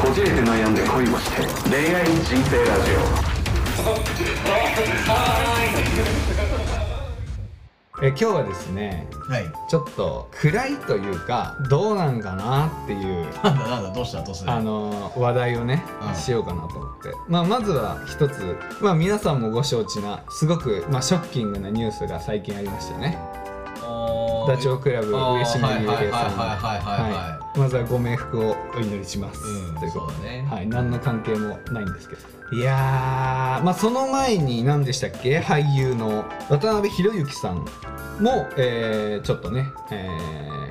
こじれて悩んで恋をして恋愛人生ラジえ今日はですねはい。ちょっと暗いというかどうなんかなっていうなんだなんだどうしたどうしたあの話題をね、うん。しようかなと思って、まあ、まずは一つ、まあ、皆さんもご承知なすごく、まあ、ショッキングなニュースが最近ありましたよねダチョウ倶楽部上島竜兵さんはいはいはいはいはいはいまずはご冥福をお祈りします、うんということそうだね。はい、何の関係もないんですけど。いやー、まあ、その前に何でしたっけ？俳優の渡辺裕之さんも、えーちょっとね、え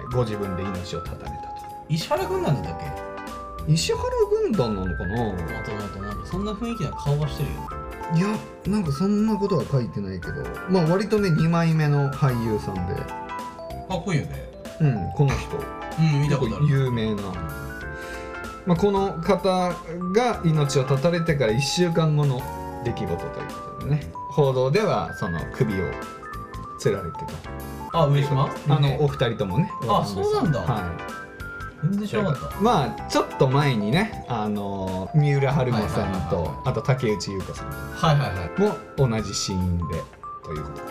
ーご自分で命を絶たれたと。石原軍団だったっけ？石原軍団なのかな？もともとなんかそんな雰囲気な顔はしてるよいやなんかそんなことは書いてないけど。まあ割とね2枚目の俳優さんでかっこいいよね。うんこの人。うん見たことある。有名な、まあ、この方が命を絶たれてから1週間後の出来事ということでね。報道ではその首をつられてあ上島？とあのお二人ともね。あそうなんだ。はい。全然知らなかった。まあちょっと前にねあの三浦春馬さんとはいあと竹内優子さんはいはいはい。も同じ死因でということで。うん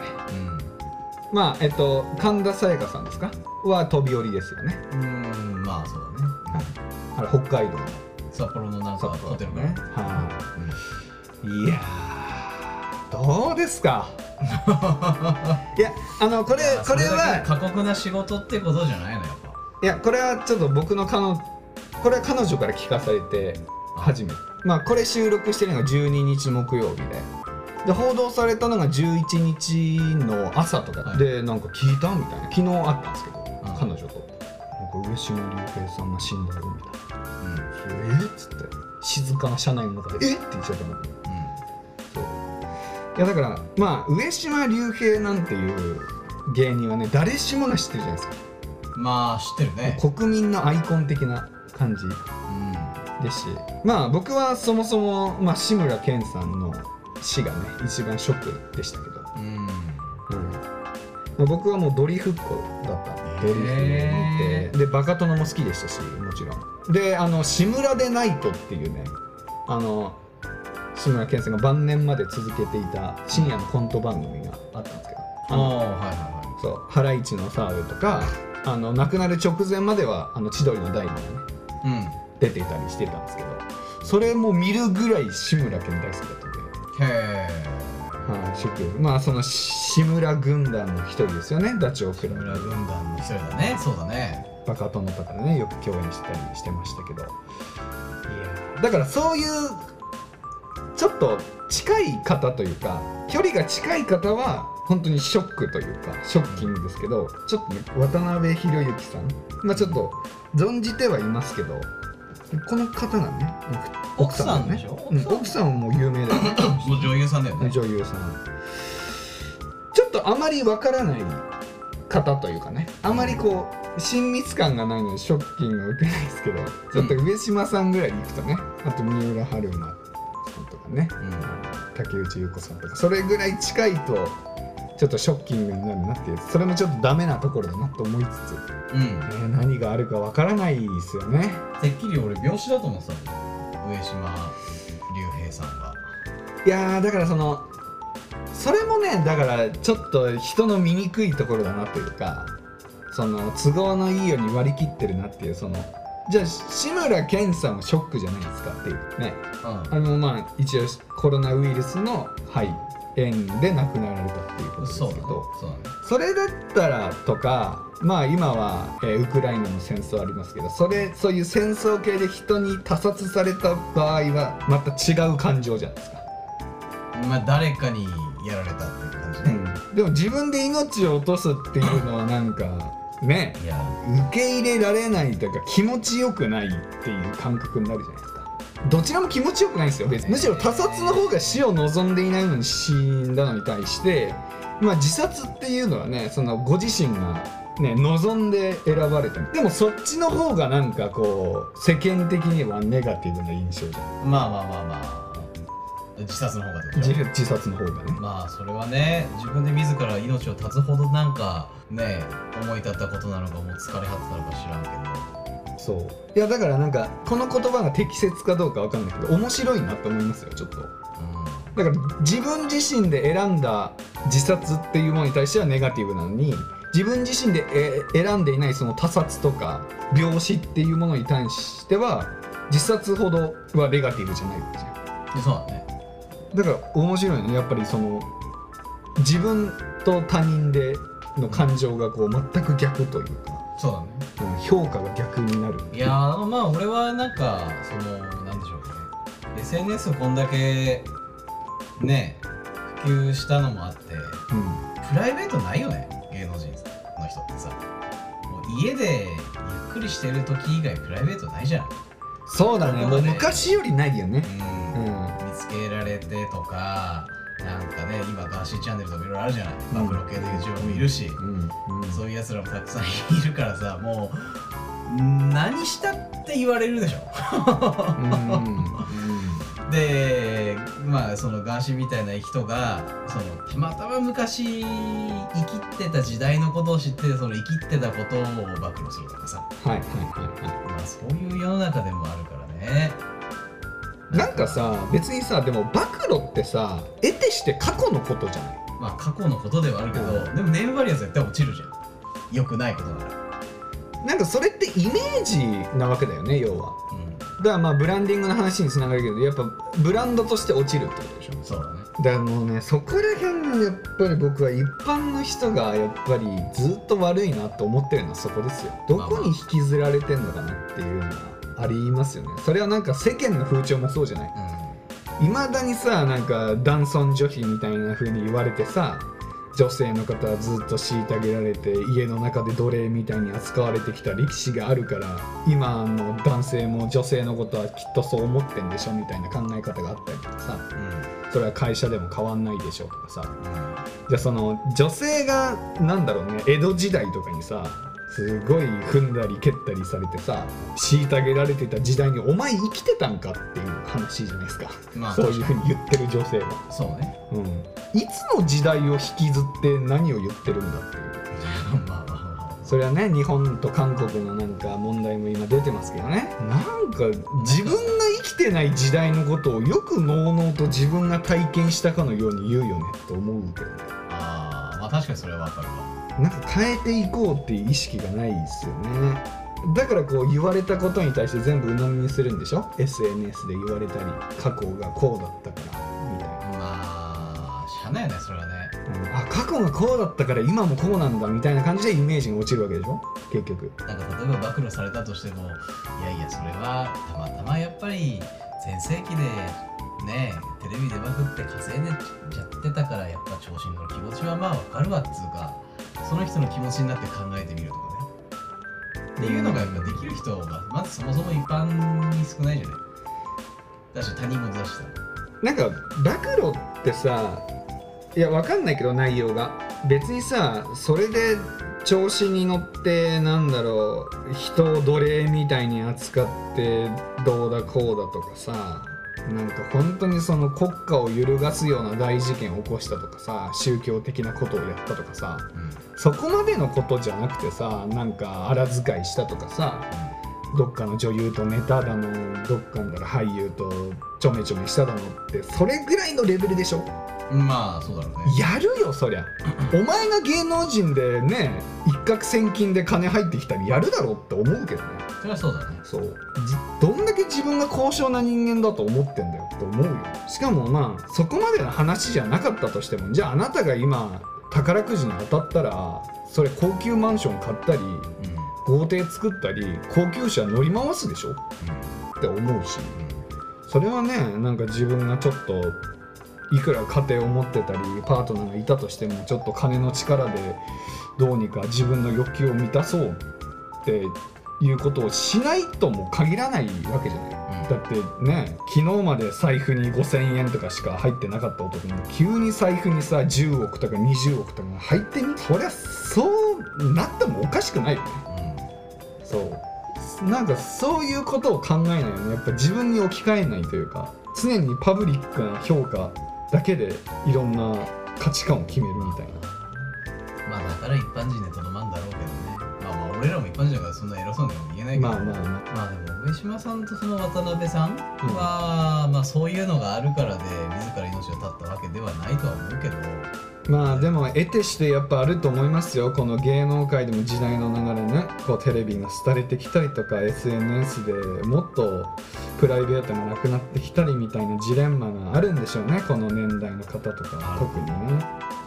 まあえっと神田沙也加さんですか？は飛び降りですよね、うーんまあそうだねあれ北海道。の札幌のなんかホテルねね。はい、いやーどうですか？いやあのこれこれは過酷な仕事ってことじゃないのやっぱ。いやこれはちょっと僕の彼女これは彼女から聞かされて初めて。まあこれ収録してるのが12日木曜日でで報道されたのが11日の朝とかはい。で、なんか聞いたみたいな。昨日あったんですけど、ん。彼女と。なんか上島竜兵さんが死んだよみたいな。うん。えっつって。静かな車内の中で「え？っ?」って言っちゃったの。そう。いやだからまあ上島竜兵なんていう芸人はね誰しもが知ってるじゃないですか、うんまあ知ってるね。国民のアイコン的な感じうん。ですし。まあ僕はそもそも、まあ、志村けんさんの死がね一番ショックでしたけど、うん。うん。まあ、僕はもうドリフっ子だった。んでドリフを見へて。でバカ殿も好きでしたしもちろん。であの「志村でナイト」っていうねあの志村けんさんが晩年まで続けていた深夜のコント番組があったんですけど。ああはいはいはそうハライチの澤部とかあの亡くなる直前まではあの千鳥の大悟がねいうん。出ていたりしてたんですけど。それも見るぐらい志村けん大好きだったへえはい、ショックまあその志村軍団の一人ですよね。ダチョウ倶楽村部軍団の一人だね。そうだね。バカ殿とかでねよく共演してたりしてましたけど。いやーだからそういうちょっと近い方というか距離が近い方は本当にショックというかショッキングですけどちょっとね渡辺裕之さん。まあちょっと存じてはいますけどこの方がね奥さんがでしょ？うん奥さんはもう有名だよ。ねもう女優さんだよね。女優さん。ちょっとあまりわからない方というかねあまりこう親密感がないのでショッキングを受けないですけどちょっと上島さんぐらい行くとねあと三浦春馬さんとかね、竹内優子さんとかそれぐらい近いとちょっとショッキングになるなっていうそれもちょっとダメなところだなと思いつつ、うん。ね、何があるかわからないですよね。てっきり俺病死だと思ってたんだよ上島竜兵さんが。いやーだからそのそれもねだからちょっと人の見いところだなというかその都合のいいように割り切ってるなっていうそのじゃあ志村けんさんはショックじゃないですかっていうね。うん。あのまあ一応コロナウイルスの肺炎で亡くなられたっていうことですけどそれだったらとかまあ今は、えーウクライナの戦争ありますけどそれそういう戦争系で人に他殺された場合はまた違う感情じゃないですか。まあ誰かにやられたっていう感じね、でも自分で命を落とすっていうのはなんかね受け入れられないというか気持ちよくないっていう感覚になるじゃないですかどちらも気持ちよくないんですよ別に。むしろ他殺の方が死を望んでいないのに死んだのに対してまあ自殺っていうのはねそのご自身がね望んで選ばれたでもそっちの方がなんかこう世間的にはネガティブな印象じゃん。まあまあまあまあ。自殺の方が自ょ自殺の方がね。まあそれはね自分で自ら命を絶つほどなんかね思い立ったことなのかもう疲れ果てたのか知らんけどそう。いやだからなんかこの言葉が適切かどうかわかんないけど面白いなって思いますよちょっと。だから自分自身で選んだ自殺っていうものに対してはネガティブなのに自分自身でえ選んでいないその他殺とか病死っていうものに対しては自殺ほどはネガティブじゃないわけじゃんでそうだね。だから面白いねやっぱりその自分と他人での感情がこう全く逆というか、そうだね。うん評価が逆になる。いやーまあ俺はなんかそのなんでしょうね。SNS こんだけね普及したのもあってうん。プライベートないよね芸能人の人ってさ。もう家でゆっくりしてる時以外プライベートないじゃん。そうだね。もう昔よりないよね。うん。うん。見つけられてとかなんかね今ガーシーチャンネルとかいろいろあるじゃない。うん。暴露系の YouTuber もいるし、うん。うん。そういうやつらもたくさんいるからさ もう何したって言われるでしょ。うん。でまあそのガーシーみたいな人がそのたまたま昔生きてた時代のことを知ってその生きてたことを暴露するとかさ。はいはいはいはまあそういう世の中でもあるからね。いなんかさ別にさでも暴露ってさ得てして過去のことじゃない？まあ過去のことではあるけど、うでもネームバリア絶対落ちるじゃん。良くないことなら。なんかそれってイメージなわけだよね要は。うん。だからまあブランディングの話につながるけどやっぱブランドとして落ちるってことでしょ。そうだね。だからもうねそこら辺がやっぱり僕は一般の人がやっぱりずっと悪いなと思ってるのはそこですよ。どこに引きずられてんのかなっていうのはありますよね。それはなんか世間の風潮もそうじゃない？いまだにさなんか男尊女卑みたいな風に言われてさ女性の方はずっと虐げられて家の中で奴隷みたいに扱われてきた歴史があるから今の男性も女性のことはきっとそう思ってんでしょみたいな考え方があったりとかさ。うん。それは会社でも変わんないでしょとかさ。うん。じゃあその女性がなんだろうね江戸時代とかにさすごい踏んだり蹴ったりされてさ虐げられてた時代にお前生きてたんかっていう話じゃないですか、まあそういうふうに言ってる女性は、そうね。うん、いつの時代を引きずって何を言ってるんだっていう。まあそれはね日本と韓国のなんか問題も今出てますけどね。なんか自分が生きてない時代のことをよくのうのうと自分が体験したかのように言うよねって思うけどね。あーまあ確かにそれはわかるわなんか変えていこうっていう意識がないですよね。だからこう言われたことに対して全部鵜呑みにするんでしょ？SNS で言われたり過去がこうだったからみたいな。まあしゃあないよねそれはね。うん。あ過去がこうだったから今もこうなんだみたいな感じでイメージが落ちるわけでしょ？結局。なんか例えば暴露されたとしてもいやいやそれはたまたまやっぱり全盛期でねテレビでまくって稼いでちゃってたからやっぱ調子に乗る気持ちはまあわかるわっつうかその人の気持ちになって考えてみるとかね。っていうのがやっぱできる人がまずそもそも一般に少ないじゃない。だし他人も出した。なんか暴露ってさいやわかんないけど内容が別にさそれで調子に乗ってなんだろう人を奴隷みたいに扱ってどうだこうだとかさなんか本当にその国家を揺るがすような大事件を起こしたとかさ宗教的なことをやったとかさそこまでのことじゃなくてさなんか荒遣いしたとかさどっかの女優と寝ただのどっかんだら俳優とちょめちょめしただのってそれぐらいのレベルでしょ？うんまあそうだろうね。やるよそりゃ。お前が芸能人でね一攫千金で金入ってきたらやるだろうって思うけどね。それはそうだね。そう。じどんだけ自分が高尚な人間だと思ってんだよって思うよ。しかもまあそこまでの話じゃなかったとしてもじゃああなたが今宝くじに当たったらそれ高級マンション買ったりうん。豪邸作ったり高級車乗り回すでしょ？って思うし。それはねなんか自分がちょっといくら家庭を持ってたりパートナーがいたとしてもちょっと金の力でどうにか自分の欲求を満たそうっていうことをしないとも限らないわけじゃない。だってね昨日まで財布に5000円とかしか入ってなかった男に急に財布にさ10億とか20億とかが入ってみそりゃそうなってもおかしくないよね。そう。なんかそういうことを考えないよね。やっぱ自分に置き換えないというか常にパブリックな評価だけでいろんな価値観を決めるみたいな。まあだから一般人でとどまんだろうけど俺俺らも一般人だからそんな偉そうなこと言えないけど。まあまあままあでも上島さんとその渡辺さんは、まあそういうのがあるからで自ら命を絶ったわけではないとは思うけど。まあでも得てしてやっぱあると思いますよこの芸能界でも時代の流れね。こうテレビが廃れてきたりとか SNS でもっとプライベートがなくなってきたりみたいなジレンマがあるんでしょうねこの年代の方とか特にね。まあ、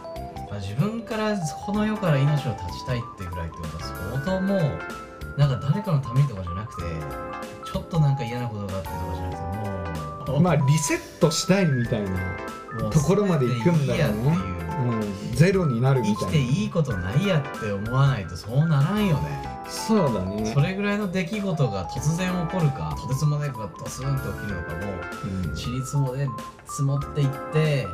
自分からこの世から命を絶ちたいってぐらいってことは相当もうなんか誰かのためにとかじゃなくてちょっとなんか嫌なことがあってとかじゃなくてもうまあリセットしたいみたいな、ところまで行くんだろうねう。うん、ゼロになるみ生きてたいないいことないやって思わないとそうならんよね。そうだね。それぐらいの出来事が突然起こるかとてつもなくがドスンと起きるのかもうん。ちりつもで積もっていって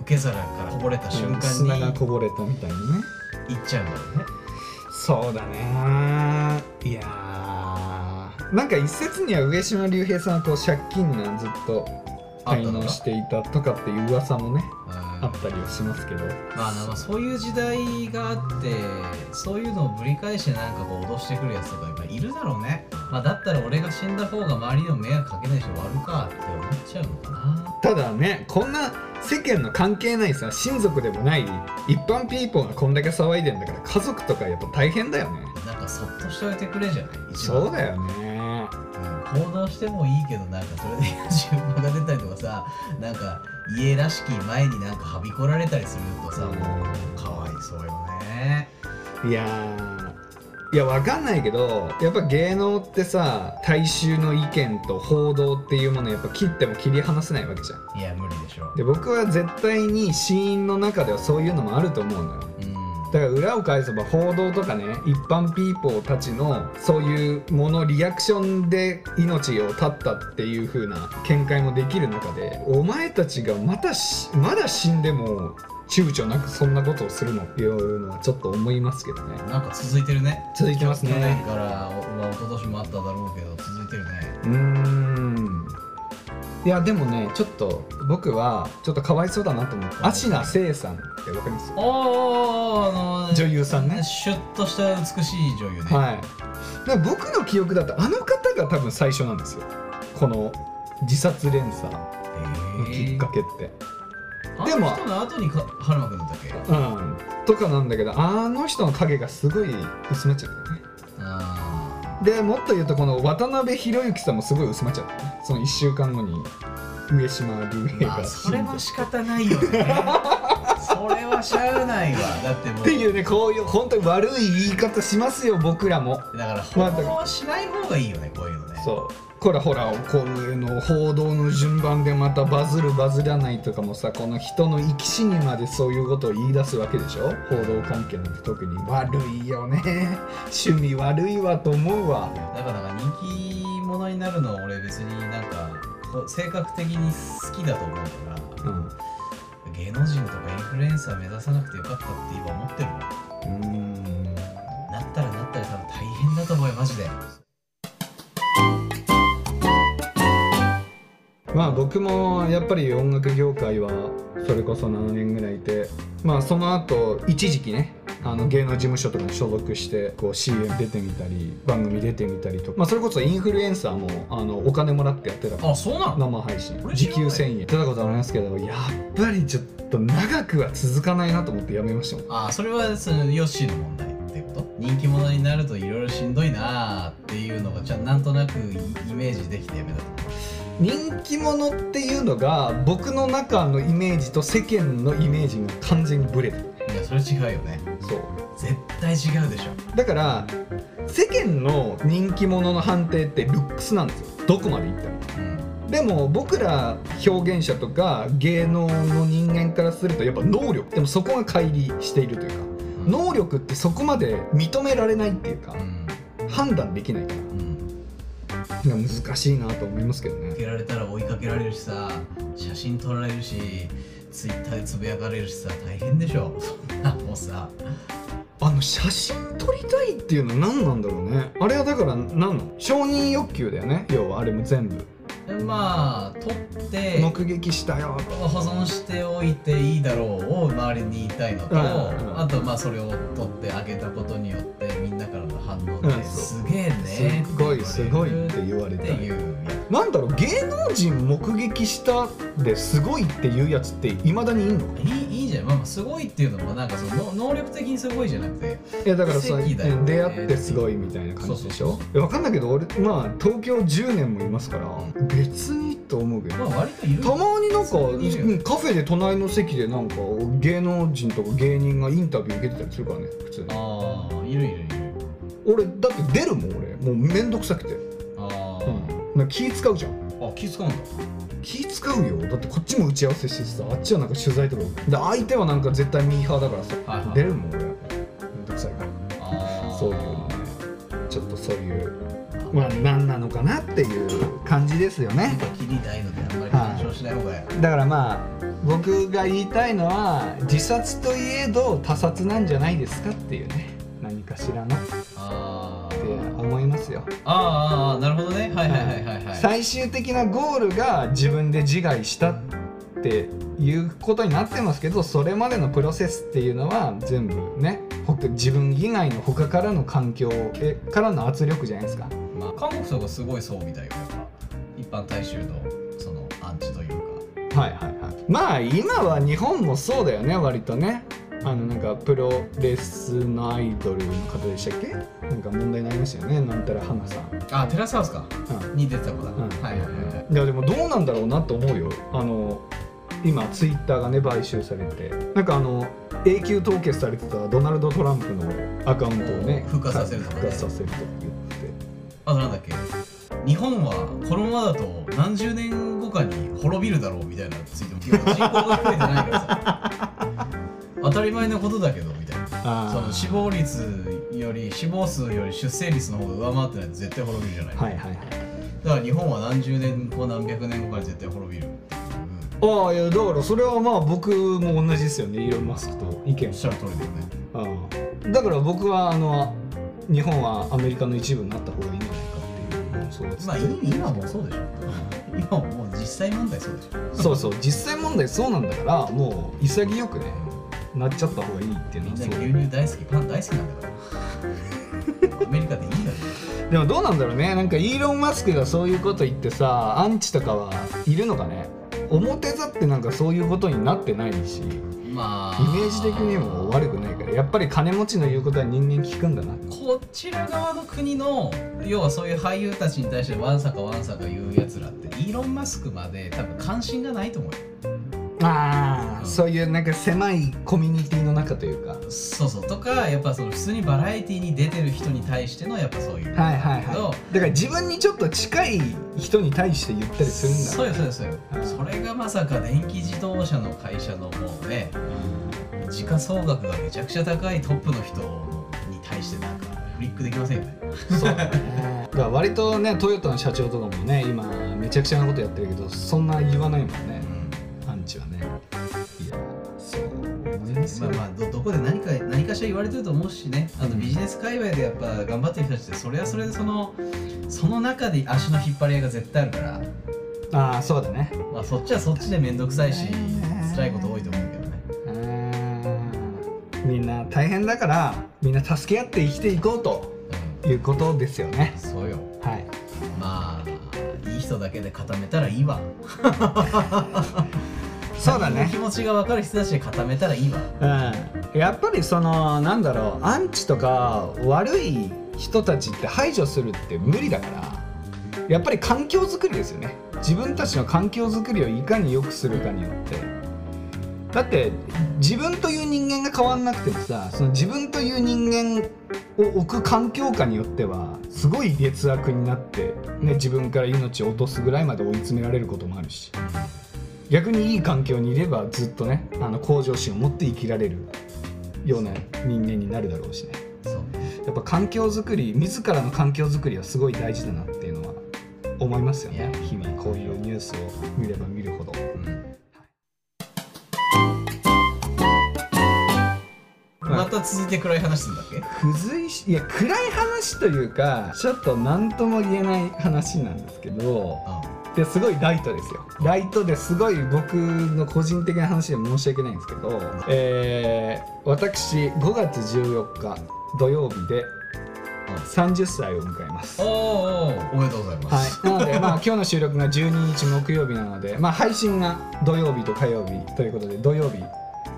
受け皿からこぼれた瞬間砂がにこぼれたみたいにね。いっちゃうんだろうね。そうだね。いやー。なんか一説には上島竜兵さんはこう借金がずっと滞納していたとかっていう噂もねうんあったりはしますけど。まあ、まあそういう時代があってそういうのをぶり返してなんかこう脅してくるやつとかやっぱいるだろうね、まあ、だったら俺が死んだ方が周りにも迷惑かけないし終わるかって思っちゃうのかな。ただねこんな世間の関係ないさ親族でもない一般ピーポーがこんだけ騒いでんだから家族とかやっぱ大変だよね。なんかそっとしておいてくれじゃない？そうだよね。うん行動してもいいけどなんかそれで自分が出たりとかさなんか家らしき前になんかはびこられたりするとさもうかわいそうよね。いやーいやわかんないけどやっぱ芸能ってさ大衆の意見と報道っていうものやっぱ切っても切り離せないわけじゃん。いや無理でしょ。で僕は絶対にシーンの中ではそういうのもあると思うのよ。うんだから裏を返せば報道とかね一般ピーポーたちのそういうものリアクションで命を絶ったっていう風な見解もできる中でお前たちがまたしまだ死んでも躊躇なくそんなことをするのっていうのはちょっと思いますけどね。なんか続いてるね。続いてますね。去年からおまあ一昨年もあっただろうけど続いてるね。うーんいやでもねちょっと僕はちょっとかわいそうだなと思って芦名聖さんってわかります？あの女優さんねシュッとした美しい女優ねはい。だから僕の記憶だとあの方が多分最初なんですよ。この自殺連鎖のきっかけって。でもでもあの人の後にか春馬くんだったっけ？うん。とかなんだけどあの人の影がすごい薄まっちゃうよね。あでもっと言うとこの渡辺裕之さんもすごい薄まっちゃったね。その1週間後に上島竜兵がそれは仕方ないよね。それはしゃあないわ。だってもうっていうねこういう本当に悪い言い方しますよ僕らも。だからまあ報道しない方がいいよねこういうのね。そうほらほらこうの報道の順番でまたバズるバズらないとかもさこの人の生き死にまでそういうことを言い出すわけでしょ？報道関係なんて特に。悪いよね。趣味悪いわと思うわ。だからなんか人気者になるのは俺別になんか性格的に好きだと思うからうん。芸能人とかインフルエンサー目指さなくてよかったって今思ってるもん。うーん。なったらなったら多分大変だと思うよマジでまあ僕もやっぱり音楽業界はそれこそ7年ぐらいいてまあその後一時期ねあの芸能事務所とかに所属してこう CM 出てみたり番組出てみたりとか、まあ、それこそインフルエンサーもあのお金もらってやってた。からあそうなの生配信。時給1000円。やってたことありますけどやっぱりちょっと長くは続かないなと思ってやめましたもん。あそれはそのヨッシーの問題ってこと？人気者になるといろいろしんどいなーっていうのがじゃあなんとなくイメージできてやめたと？人気者っていうのが僕の中のイメージと世間のイメージが完全にブレてる。いやそれ違うよね。そう。絶対違うでしょ。だから世間の人気者の判定ってルックスなんですよ。どこまでいっても。うん。でも僕ら表現者とか芸能の人間からするとやっぱ能力でもそこが乖離しているというか能力ってそこまで認められないっていうかうん。判断できないからうん難しいなと思いますけどね。けられたら追いかけられるしさ写真撮られるしツイッターでつぶやかれるしさ大変でしょ。そんなもうさ。あの写真撮りたいっていうのは何なんだろうね。あれはだから何の？承認欲求だよね。要はあれも全部まあ撮って目撃したよと。保存しておいていいだろうを周りに言いたいのと、あとまあそれを撮ってあげたことによってみんなからの反応で、すげえねすごいすごいって言われていう。なんだろう芸能人目撃したですごいっていうやつっていまだにいんの？いいいいじゃん、まあまあ、すごいっていうのもなんかその能力的にすごいじゃなくていやだからさ、ね出会ってすごいみたいな感じでしょ？そうそういやわかんないけど俺まあ東京10年もいますから、別にと思うけど、まあ割といるたまになんか、カフェで隣の席でなんか芸能人とか芸人がインタビュー受けてたりするからね普通に。ああいるいるいる。俺だって出るもん俺。もうめんどくさくて、あー、うん、気使うじゃん。あ気使うんだ。気使うよ。だってこっちも打ち合わせしてさあっちはなんか取材とか。で相手はなんか絶対ミーハーだからさ、はいはい。出るもん俺めんどくさいから。そういうのね。ちょっとそういうまあ何なのかなっていう感じですよね。切りたいのであんまり干渉しない方がいい、だからまあ僕が言いたいのは自殺といえど他殺なんじゃないですかっていうね。何かしらの。っあてー思いますよ。あー。あーなるほどね。はいはいはいはいはい。最終的なゴールが自分で自害したっていうことになってますけどそれまでのプロセスっていうのは全部ね他自分以外の他からの環境えからの圧力じゃないですか。まあ、韓国とかすごいそうみたいよ。やっぱ一般大衆のそのアンチというか。はいはいはい。まあ今は日本もそうだよね割とね。あのなんかプロレスのアイドルの方でしたっけ？なんか問題になりましたよねなんたら花さん、あテラスハウスか？うん。に出てた子だ、うん。はいはいはいはい。いやでもどうなんだろうなと思うよ。あの今ツイッターがね買収されて。なんかあの永久凍結されてたドナルド・トランプのアカウントをね復活させるとかね。復活させると言ってあとなんだっけ日本はこのままだと何十年後かに滅びるだろうみたいなツイートも人口が増えてないからさ。当たり前のことだけどみたいな。あその死亡率より死亡数より出生率の方が上回ってないと絶対滅びるじゃない、はいはいはい。だから日本は何十年後何百年後かに絶対滅びる。ああいやだからそれはまあ僕も同じですよね。イーロン・マスクと意見おっしゃる通りだよね。ああだから僕はあの日本はアメリカの一部になった方がいいそうですまあい今もそうでしょ。今ももう実際問題そうでしょ。そうそう。実際問題そうなんだからもう潔くねなっちゃった方がいいっていうのみんな牛乳大好きパン大好きなんだから。アメリカでいいんだよでもどうなんだろうね。なんかイーロン・マスクがそういうこと言ってさアンチとかはいるのかね。表ざってなんかそういうことになってないしまあ。イメージ的にも悪くないからやっぱり金持ちの言うことは人間聞くんだな。こちら側の国の要はそういう俳優たちに対してわんさかわんさか言うやつらってイーロン・マスクまで多分関心がないと思うよああ、うん。そういうなんか狭いコミュニティの中というか。そうそう。とかやっぱその普通にバラエティに出てる人に対してのやっぱそういう。はいはいけどはいだから自分にちょっと近い人に対して言ったりするんだ。そうよそうよそうよ。うん。それがまさか電気自動車の会社のもうね時価総額がめちゃくちゃ高いトップの人に対してなんかフリックできませんよね。そう。ら割とねトヨタの社長とかもね今めちゃくちゃなことやってるけどそんな言わないもんね。アンチはねいやそう思いますよ、まあまあどどこで何か何かしら言われてると思うしね。あとうん。ビジネス界隈でやっぱ頑張ってる人たちってそれはそれでそのその中で足の引っ張り合いが絶対あるから、ああそうだね。まあ、そっちはそっちで面倒くさいしね。辛いこと多いと思うけどね。うー。んみんな大変だからみんな助け合って生きていこうということですよね。うんそうよ。はい。まあいい人だけで固めたらいいわ そうだね。気持ちが分かる人たちで固めたらいいわ。うん。やっぱりそのなんだろうアンチとか悪い人たちって排除するって無理だからやっぱり環境づくりですよね。自分たちの環境づくりをいかに良くするかによって。だって自分という人間が変わんなくてもさその自分という人間を置く環境下によってはすごい劣悪になって、ね、自分から命を落とすぐらいまで追い詰められることもあるし逆にいい環境にいればずっとねあの向上心を持って生きられるような人間になるだろうしね。そう。やっぱ環境づくり自らの環境づくりはすごい大事だなっていうのは思いますよね。日々こういうニュースを見れば見るほど。うん。まあた続いて暗い話んだっけ？付随しいや暗い話というかちょっと何とも言えない話なんですけどですごいライトですよ。ライトですごい僕の個人的な話で申し訳ないんですけど、えー私5月14日土曜日で30歳を迎えます。おーおー。おめでとうございます、はい、なので、まあ、今日の収録が12日木曜日なので、まあ、配信が土曜日と火曜日ということで土曜日14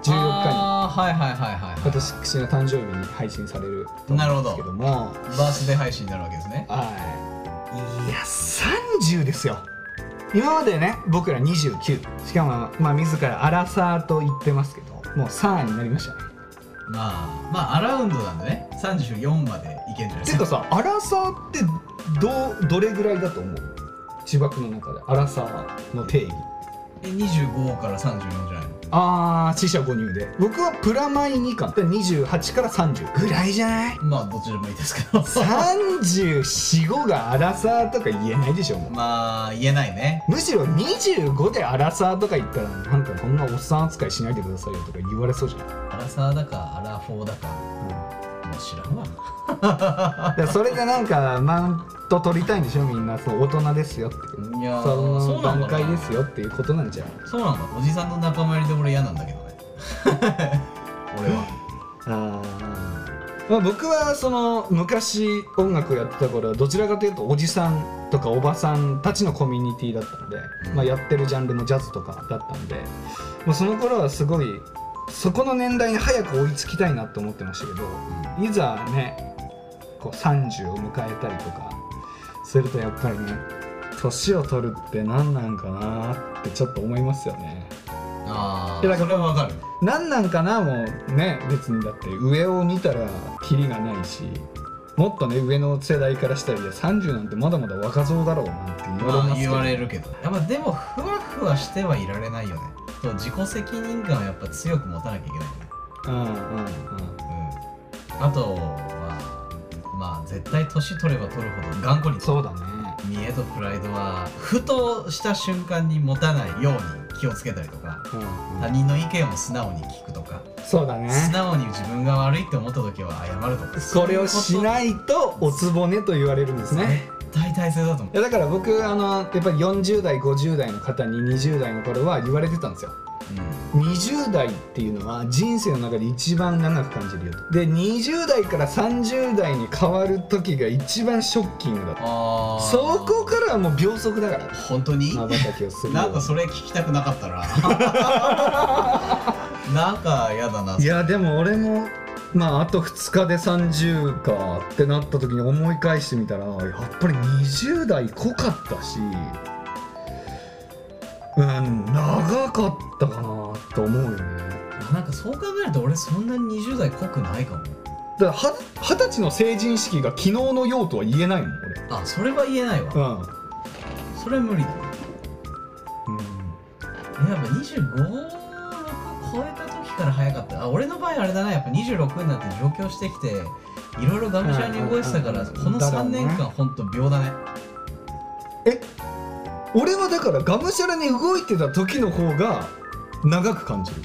日にはいはいはいはい、はい、私の誕生日に配信されると思うんですけども。バースデー配信になるわけですね。はい。いや30ですよ今までね僕ら29しかも、まあ、自らアラサーと言ってますけどもう3になりましたね。まあまあアラウンドなんでね。34までいけんじゃないですか。ていうかさアラサーってどどれぐらいだと思う？千葉君の中でアラサーの定義。え25から34じゃないのあー死者誤入で。僕はプラマイ2巻で28から30ぐらいじゃない？まあどっちでもいいですけど。345がアラサーとか言えないでしょもう。まあ言えないね。むしろ25でアラサーとか言ったらなんかこんなおっさん扱いしないでくださいよとか言われそうじゃん、アラサーだかアラフォーだかもう知らんわ。でそれでなんかマウント取りたいんでしょ？みんなそう大人ですよって。いやーその段階ですよっていうことなんじゃんそうなんだ。おじさんの仲間入りで俺嫌なんだけどね。俺は。あー。まあ、僕はその昔音楽やってた頃はどちらかというとおじさんとかおばさんたちのコミュニティだったので、うん。まあ、やってるジャンルもジャズとかだったんで、まあ、その頃はすごいそこの年代に早く追いつきたいなと思ってましたけどいざねこう30を迎えたりとかするとやっぱりね年を取るって何なんかなってちょっと思いますよね。ああいやだからそれはわかる。何なんかなもうね別にだって上を見たらキリがないしもっとね上の世代からしたらいや30なんてまだまだ若造だろうなんて言われまあますけど、言われるけど。やっぱでもふわふわしてはいられないよねと自己責任感をやっぱ強く持たなきゃいけないよねうんうん。うんうんあとはまあ絶対年取れば取るほど頑固にそうだね見栄とプライドはふとした瞬間に持たないように気をつけたりとかうん他人の意見を素直に聞くとかそうだね。素直に自分が悪いって思った時は謝るとか。それをしいないとおつぼねと言われるんですね絶対大切だと思いやだから僕あのやっぱり40代50代の方に20代の頃は言われてたんですよ。う、20代っていうのは人生の中で一番長く感じるよと。で20代から30代に変わる時が一番ショッキングだと。そこからはもう秒速だから。本当に？まばたきをするよなんかそれ聞きたくなかったな。なんかやだな。いやでも俺もまああと2日で30かってなった時に思い返してみたらやっぱり20代濃かったしうん長かったかなと思うよね。なんかそう考えると俺そんなに20代濃くないかも。だからは二十歳の成人式が昨日のようとは言えないもん俺。あそれは言えないわ。うん。それは無理だ。ねうん。やっぱ25、6超えた時から早かった。あ俺の場合あれだな。やっぱ26になって上京してきていろいろがむしゃらに動いてたからこの3だろうね。年間ほんと秒だね。俺はだからがむしゃらに動いてた時の方が長く感じる。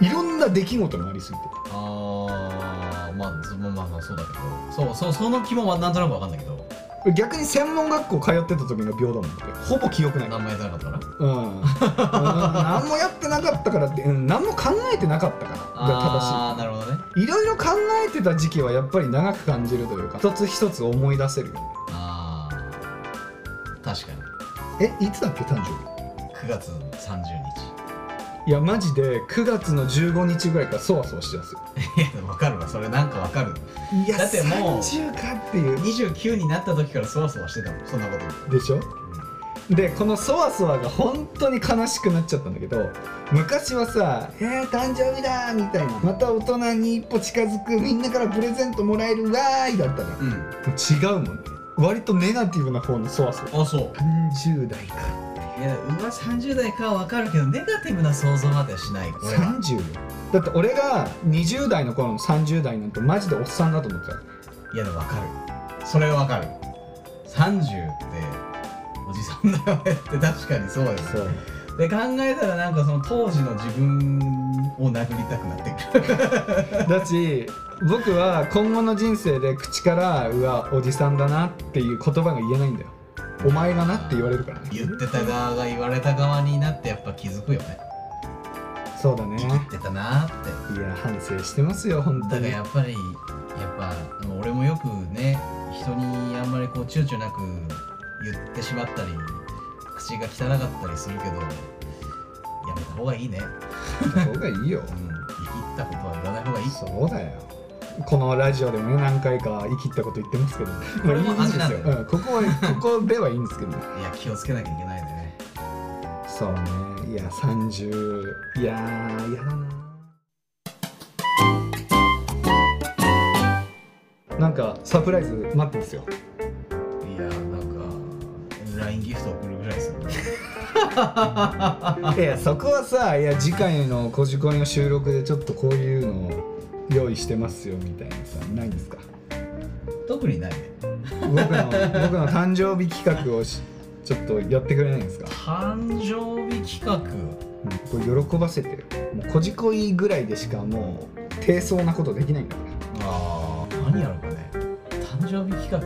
いろんな出来事がありすぎて。あーまあずまあまあまあそうだけど。そうそうその気もなんとなくわかんないけど逆に専門学校通ってた時が秒だもんってほぼ記憶ない。何もやってなかったから。うん、うん、何もやってなかったからって、うん、何も考えてなかったから。ああなるほどね。が正しいいろいろ考えてた時期はやっぱり長く感じるというか一つ一つ思い出せるよねああ確かに。えいつだっけ誕生9月30日日いやマジで9月の15日ぐらいからそわそわしてますよ。いやでも分かるわ。それなんか分かる。いやだってもう30かっていう。29になった時からそわそわしてたもん。そんなことでしょ？でこのそわそわが本当に悲しくなっちゃったんだけど昔はさ「えー、誕生日だ!」みたいな。また大人に一歩近づくみんなからプレゼントもらえるわーいだったらもうん。う違うもんね。割とネガティブな方のそわそわ。あそう。30代かいやうわ30代かは分かるけどネガティブな想像まではしない。俺は。30よ。だって俺が20代の頃の30代なんてマジでおっさんだと思ってた。いやでも分かる。それは分かる。30っておじさんだよねって確かにそうですそう。で考えたらなんかその当時の自分を殴りたくなってくる。だし僕は今後の人生で口から「うわおじさんだな」っていう言葉が言えないんだよお前がなって言われるからね。言ってた側が言われた側になってやっぱ気づくよね。そうだね。言ってたなーって。いや反省してますよ本だからやっぱりやっぱ俺もよくね人にあんまりこう躊躇なく言ってしまったり口が汚かったりするけどやめた方がいいね。やった方がいいよ。うん。言い切ったことは言わない方がいい。そうだよこのラジオでもね何回か言い切ったこと言ってますけど。これもまあいいんですよ、味なんだよ。うん、ここはここではいいんですけど。ねいや気をつけなきゃいけないね。そうね。いや30いやー嫌だな。なんかサプライズ待ってますよ。いやなんか LINE ギフト送るぐらいする いやそこはさいや次回の「こじこい」の収録でちょっとこういうのを用意してますよみたいなさないですか？特にないね。僕の僕の誕生日企画をしちょっとやってくれないんですか、誕生日企画？うん、これ喜ばせてよもうこじこいぐらいでしかもう低層なことできないんだから。あー何やろうかね。誕生日企画？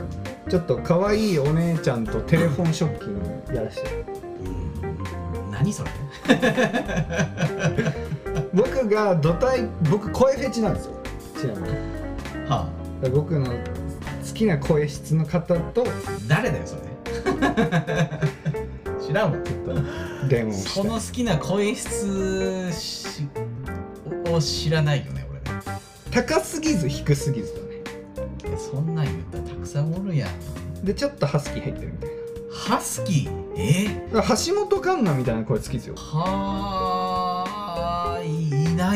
ちょっと可愛いお姉ちゃんとテレフォンショッキングやらして。うん。何それ？僕が土台僕声フェチなんですよ。ちなみに。はあ。僕の好きな声質の方と。誰だよそれ。知らんわちょっと。電話をしたいその好きな声質しを知らないよね俺ね。高すぎず低すぎずだね。いやそんなん言ったらたくさんおるやん。でちょっとハスキー入ってるみたいハスキー？え？なだから橋本環奈みたいな声好きですよ。はあ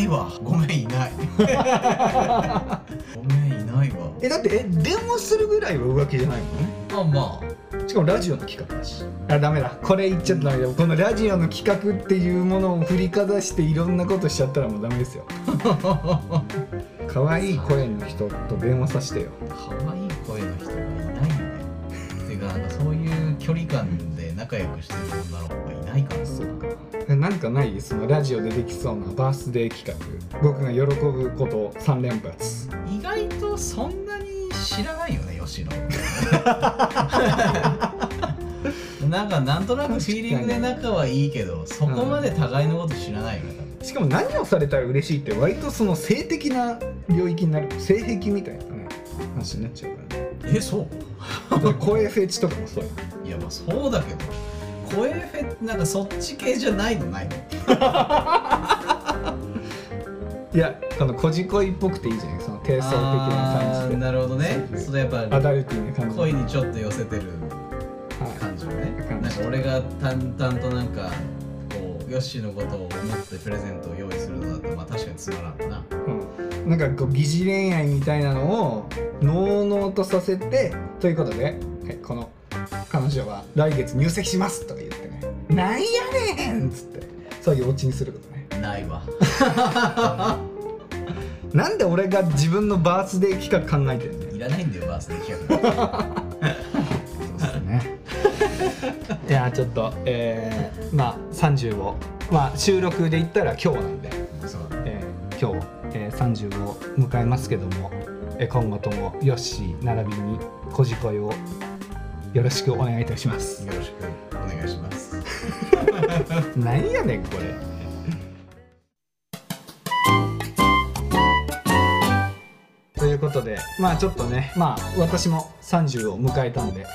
ないわ。ごめんいない。ごめんいないわ。えだってえ電話するぐらいは浮気じゃないもんねあまあ。しかもラジオの企画だし。あダメだ。これ言っちゃったダメだ。このラジオの企画っていうものを振りかざしていろんなことしちゃったらもうダメですよ。可愛い声の人と電話させてよ可愛い声の人がいないよねていうかなんかそういう距離感で仲良くしてる女の子がいないからそう。かえなんかないそのラジオでできそうなバースデー企画。僕が喜ぶこと3連発。意外とそんなに知らないよね吉野 なんかなんとなくフィーリングで仲はいいけどそこまで互いのこと知らないよねしかも何をされたら嬉しいって割とその性的な領域になる。性癖みたいな。ね話になっちゃうからね。えそう？声フェチとかもそう。よいやまあそうだけど。声フェなんかそっち系じゃないのないの？いやこのこじこいっぽくていいじゃないその低層的な感じで。なるほどね。そうそれやっぱアダルティーな感じ恋にちょっと寄せてるはい感じのね。感じなんか俺が淡々となんかこうヨッシーのことを思ってプレゼントを用意するのだったらまあ確かにつまらんわな。うん、なんかこう疑似恋愛みたいなのをのうのうとさせてということで、はい、この彼女は来月入籍しますとか言ってね「なんやねん!」っつって。そういうオチにすることね。ないわ。なんで俺が自分のバースデー企画考えてんだよいらないんだよバースデー企画。そうですね。いやちょっとえー、まあ30をまあ収録で言ったら今日なんで。そう。えー今日、えー、30を迎えますけども、えー今後ともヨッシー並びにこじこいをよろしくお願いいたします。よろしくお願いします。何やねんこれ。ということでまあちょっとねまあ私も30を迎えたんで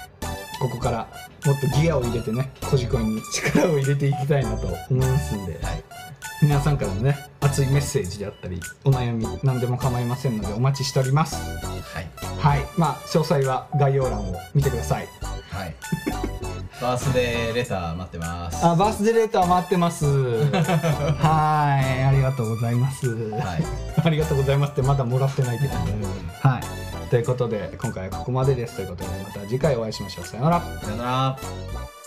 ここからもっとギアを入れてねこじこいに力を入れていきたいなと思いますんで、はい皆さんからのね熱いメッセージであったりお悩み何でも構いませんのでお待ちしております。はい。はい。まあ詳細は概要欄を見てください。はい。バースデーレター待ってます。あバースデーレーター待ってます。はい。ありがとうございます、はい。ありがとうございますってまだもらってないけどね。はい。ということで今回はここまでです。ということでまた次回お会いしましょう。さよなら。さよなら